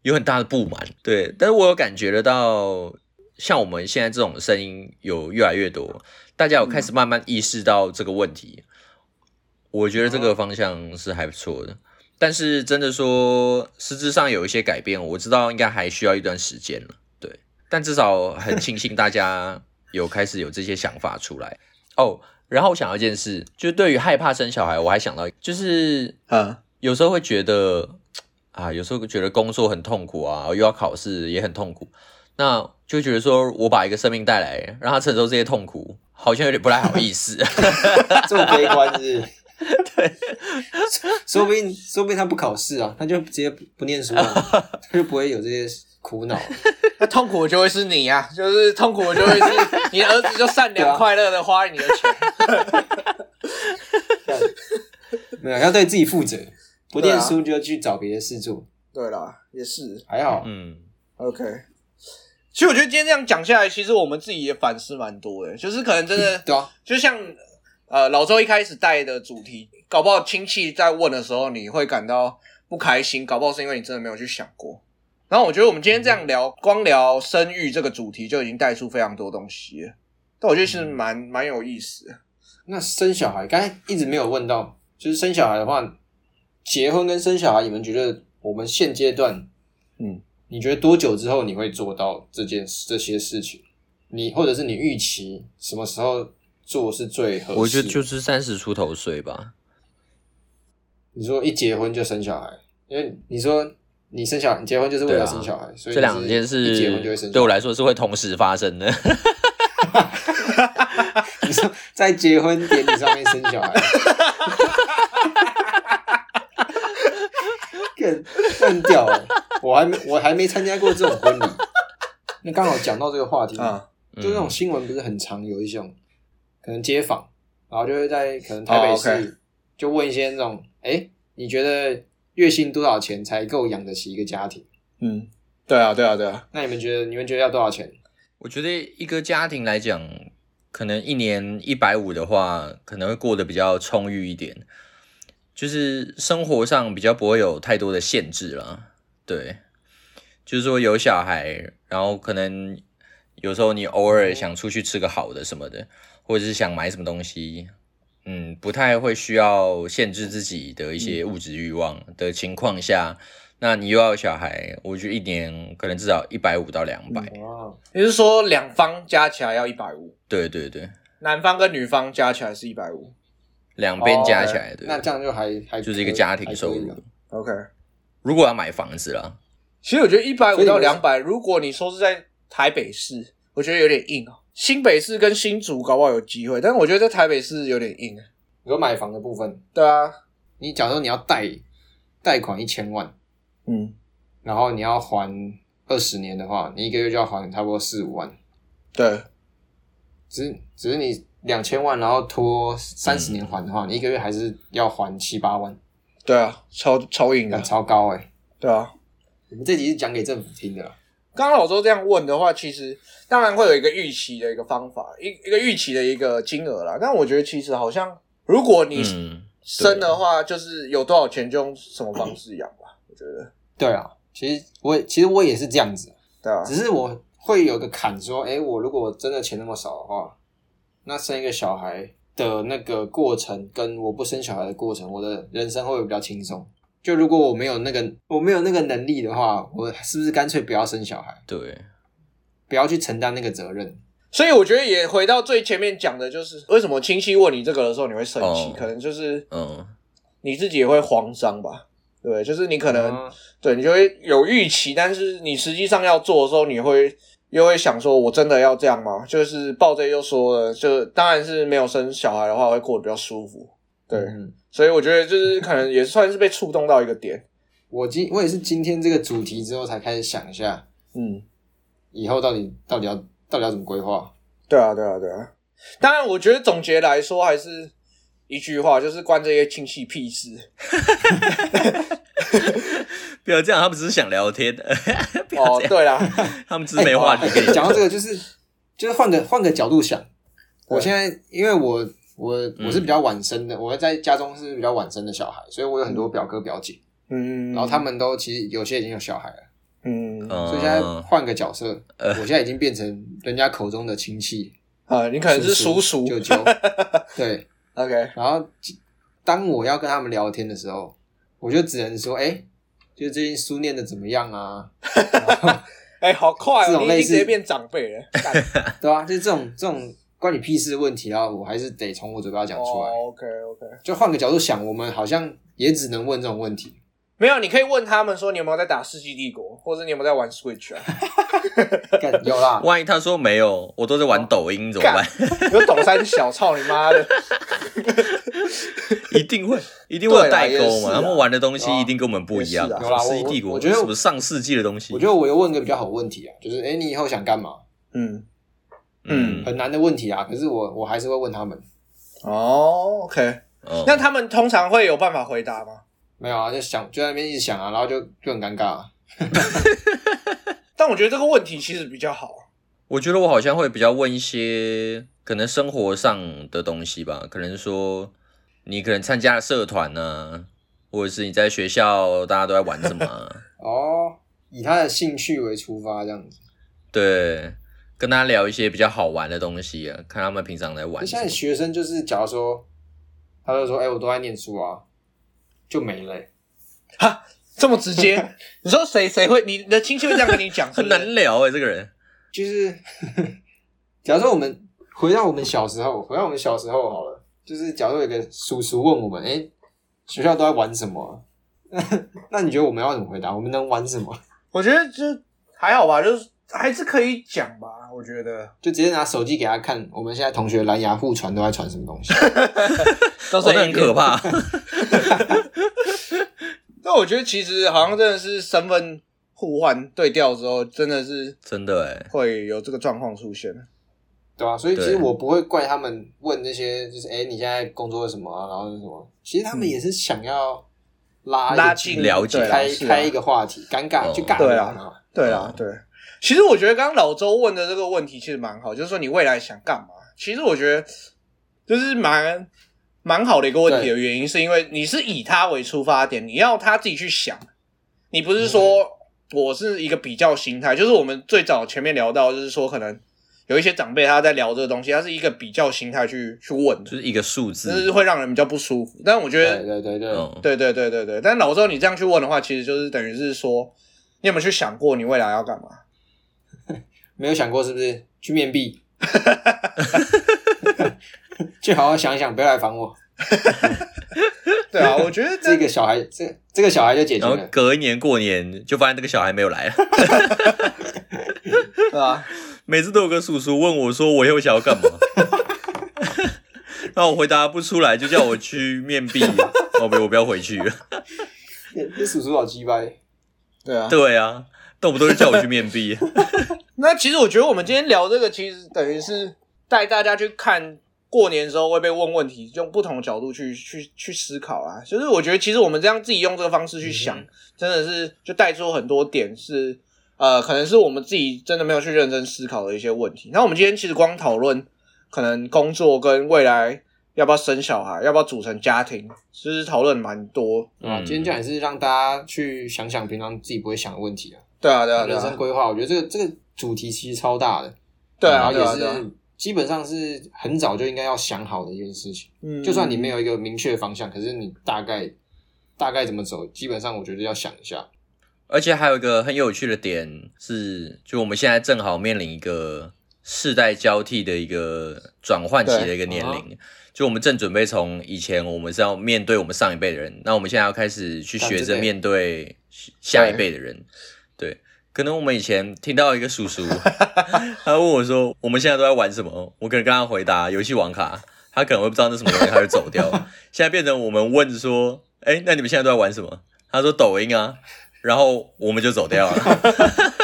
有很大的不满。对，但是我有感觉得到，像我们现在这种声音有越来越多，大家有开始慢慢意识到这个问题。我觉得这个方向是还不错的，但是真的说实质上有一些改变，我知道应该还需要一段时间了。对，但至少很庆幸大家有开始有这些想法出来哦。然后我想到一件事，就是对于害怕生小孩，我还想到就是
啊，
有时候会觉得啊，有时候觉得工作很痛苦啊，又要考试也很痛苦，那就会觉得说我把一个生命带来，让他承受这些痛苦，好像有点不太好意思。[laughs]
这么悲观是是？[laughs] 对，[laughs] 说不定说不定他不考试啊，他就直接不不念书了，[laughs] 他就不会有这些苦恼。
那痛苦的就会是你啊，就是痛苦的就会是你的儿子就善良快乐的花你的钱，
没有，要对自己负责，不念书就去找别的事做，
对啦，也是
还好。
嗯
，OK。其实我觉得今天这样讲下来，其实我们自己也反思蛮多的，就是可能真的
对啊，
就像呃老周一开始带的主题，搞不好亲戚在问的时候，你会感到不开心，搞不好是因为你真的没有去想过。然后我觉得我们今天这样聊，光聊生育这个主题就已经带出非常多东西了，但我觉得是蛮蛮有意思的。
那生小孩，刚才一直没有问到，就是生小孩的话，结婚跟生小孩，你们觉得我们现阶段，
嗯，
你觉得多久之后你会做到这件事这些事情？你或者是你预期什么时候做是最合适？
我觉得就是三十出头岁吧。
你说一结婚就生小孩，因为你说你生小孩，你结婚就是为了生小孩，所以
这两件事
一结婚就会生小孩。
对我来说是会同时发生的。
你说在结婚典礼上面生小孩，更更屌了！我还没我还没参加过这种婚礼。那刚好讲到这个话题，
啊，
就那种新闻不是很常有一种可能街访，然后就会在可能台北市、就问一些那种，哎、你觉得月薪多少钱才够养得起一个家庭？
嗯，对啊，对啊，对啊，
那你们觉得你们觉得要多少钱？
我觉得一个家庭来讲，可能一年一百五的话，可能会过得比较充裕一点，就是生活上比较不会有太多的限制了。对，就是说有小孩，然后可能有时候你偶尔想出去吃个好的什么的，或者是想买什么东西，嗯，不太会需要限制自己的一些物质欲望的情况下，那你又要小孩，我觉得一年可能至少一百五到两百、
哇，
也就是说两方加起来要一百五，
对对对，
男方跟女方加起来是一百五。
两边加起来
那这样就还还
就是一个家庭收入。
OK，
如果要买房子啦，
其实我觉得一百五到两百，如果你说是在台北市，我觉得有点硬哦。新北市跟新竹搞不好有机会，但是我觉得在台北市有点硬。
你说买房的部分，
对啊，
你假如说你要贷贷款一千万，
嗯，
然后你要还二十年的话，你一个月就要还差不多四五万。
对，
只是只是你两千万，然后拖三十年还的
嗯
话，你一个月还是要还七八万，
对啊，超超硬的，
超高哎、
对啊。
我们这集是讲给政府听的啦，
刚刚老周这样问的话，其实当然会有一个预期的一个方法，一一个预期的一个金额啦。但我觉得其实好像，如果你
嗯，
生的话，就是有多少钱就用什么方式养吧。我觉得，
对啊，其实我也其实我也是这样子，
对啊，
只是我会有个坎，说，哎、我如果真的钱那么少的话，那生一个小孩的那个过程，跟我不生小孩的过程，我的人生会不会比较轻松？就如果我没有那个我没有那个能力的话，我是不是干脆不要生小孩？
对，
不要去承担那个责任。
所以我觉得也回到最前面讲的，就是为什么亲戚问你这个的时候你会生气，
哦
可能就是
嗯，
你自己也会慌张吧，对？就是你可能、
嗯
对你就会有预期，但是你实际上要做的时候，你会又会想说，我真的要这样吗？就是暴 J 又说了，就当然是没有生小孩的话，会过得比较舒服，对，
嗯，
所以我觉得就是可能也算是被触动到一个点，
我今我也是今天这个主题之后才开始想一下，
嗯，
以后到底到底要到底要怎么规划。
对啊，对啊，对啊。当然，我觉得总结来说还是一句话，就是关这些亲戚屁事。[laughs]
不要这样，他们只是想聊天，的
哦，对啦，[laughs]
他们只是没话题跟你讲。
讲到这个，就是就是换个换个角度想，我现在因为我我我是比较晚生的，我在家中是比较晚生的小孩，所以我有很多表哥表姐，
嗯，
然后他们都其实有些已经有小孩了，
嗯。
嗯
所以现在换个角色，
呃。
我现在已经变成人家口中的亲戚，
啊，你可能是叔叔
舅舅，[laughs] 对
，，OK，
然后当我要跟他们聊天的时候，我就只能说，哎、就最近书念的怎么样啊？[laughs]
哎，好快哦，你已
这种类似
经直接变长辈了，干。[laughs]
对啊，就是这种这种关你屁事的问题啊，我还是得从我嘴巴讲出来。
哦，OK OK，
就换个角度想，我们好像也只能问这种问题。
没有，你可以问他们说你有没有在打《世纪帝国》，或者你有没有在玩 Switch 啊？[laughs]
干有啦，
万一他说没有，我都在玩抖音怎么办？
有抖三小，操你妈的！[laughs]
一定会，一定会有代沟嘛。他们玩的东西一定跟我们不一样。
啦
世纪帝国，
我觉得
什么上世纪的东西，
我觉得我又问个比较好的问题啊，就是哎、诶你以后想干嘛？
嗯，
嗯，
很难的问题啊，可是我我还是会问他们。
哦，OK，
哦
那他们通常会有办法回答吗？
没有啊，就想就在那边一直想啊，然后就就很尴尬、啊。[laughs]
但我觉得这个问题其实比较好。
我觉得我好像会比较问一些可能生活上的东西吧，可能说你可能参加了社团呢、或者是你在学校大家都在玩什么啊、[laughs]
哦，以他的兴趣为出发，这样子。
对，跟他聊一些比较好玩的东西啊，看他们平常在玩
现在学生就是，假如说，他就说，哎、我都在念书啊，就没了欸、
这么直接？[laughs] 你说谁谁会？你的亲戚会这样跟你讲？[laughs] 是
很难聊哎、这个人。
就是，[laughs] 假如说我们回到我们小时候，回到我们小时候好了，就是假如有个叔叔问我们，哎、学校都在玩什么啊、那你觉得我们要怎么回答？我们能玩什么？
我觉得就还好吧，就是还是可以讲吧。我觉得
就直接拿手机给他看，我们现在同学蓝牙互传都在传什么东西？[laughs]
到
时候，很可。怕。[laughs]
但我觉得其实好像真的是身份互换对调之后，真的是
真的哎，
会有这个状况出现。
对啊，所以其实我不会怪他们问那些，就是哎、你现在工作什么啊？然后是什么？其实他们也是想要拉
拉近
了解
开
啊
开一个话题，尴尬
哦
就尬
对啊
聊嘛。
对啊，对。其实我觉得刚刚老周问的这个问题其实蛮好，就是说你未来想干嘛？其实我觉得就是蛮蛮好的一个问题的原因，是因为你是以他为出发点，你要他自己去想，你不是说我是一个比较心态，就是我们最早前面聊到，就是说可能有一些长辈他在聊这个东西，他是一个比较心态去去问的
就，是一个数字
就。是会让人比较不舒服。但我觉得
对对对对
对对对对，但老周你这样去问的话，其实就是等于是说，你有没有去想过你未来要干嘛？
没有想过是不是去面壁？[laughs] 去好好想一想，不要来烦我。
对啊，我觉得
这个小孩，这这个小孩就解决了。
隔一年过年就发现这个小孩没有来了，[laughs]
对啊，
每次都有个叔叔问我说我以后想要干嘛，[laughs] 然后我回答不出来，就叫我去面壁，哦不，我不要回去了。
这叔叔好鸡掰。
对啊。
对啊，动不动就叫我去面壁。
那其实我觉得我们今天聊这个，其实等于是带大家去看过年的时候会被问问题，用不同的角度去去去思考啊。就是我觉得其实我们这样自己用这个方式去想，
嗯
真的是就带出很多点是呃，可能是我们自己真的没有去认真思考的一些问题。那我们今天其实光讨论可能工作跟未来要不要生小孩，要不要组成家庭，其实讨论蛮多。
啊，
嗯
今天这样也是让大家去想想平常自己不会想的问题啊。
对啊，对啊，
人生
啊，
规划，我觉得这个这个主题其实超大的，
对啊，
也是基本上是很早就应该要想好的一件事情。
嗯
就算你没有一个明确的方向，可是你大概大概怎么走，基本上我觉得要想一下。
而且还有一个很有趣的点是，就我们现在正好面临一个世代交替的一个转换期的一个年龄，就我们正准备从以前我们是要面对我们上一辈的人，那我们现在要开始去学着面对下一辈的人。对，可能我们以前听到一个叔叔，[laughs] 他问我说我们现在都在玩什么，我可能跟他回答游戏王卡，他可能会不知道那什么东西，他就走掉。现在变成我们问说，哎，那你们现在都在玩什么？他说抖音啊。然后我们就走掉了。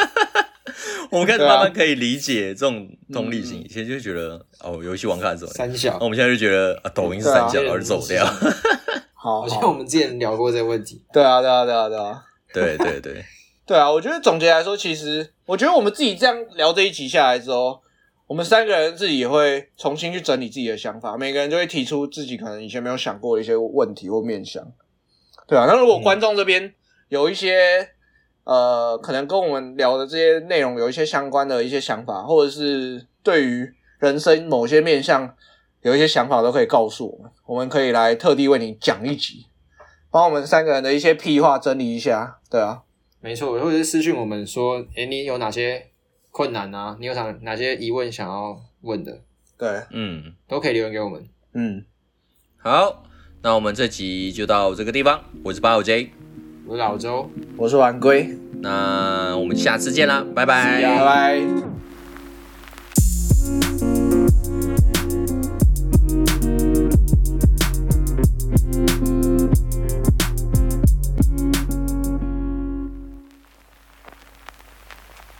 [laughs] 我们开始慢慢可以理解这种同理心，以前就觉得哦，游戏王卡走
三小，
我们现在就觉得啊，抖音是三小，而走掉。
好，
好像我们之前聊过这个问题。
对啊，对啊，对啊，对啊，
对对对
对啊！我觉得总结来说，其实我觉得我们自己这样聊这一集下来之后，我们三个人自己也会重新去整理自己的想法，每个人就会提出自己可能以前没有想过的一些问题或面向。对啊，那如果观众这边。有一些呃，可能跟我们聊的这些内容有一些相关的一些想法，或者是对于人生某些面向有一些想法，都可以告诉我们，我们可以来特地为你讲一集，帮我们三个人的一些屁话整理一下。对啊，
没错，或者是私讯我们说，哎，你有哪些困难啊？你有想哪些疑问想要问的？
对，
嗯，
都可以留言给我们。
嗯，
好，那我们这集就到这个地方。我是八五 J。
我是老周，
我是晚归，
那我们下次见啦，拜拜，
拜拜。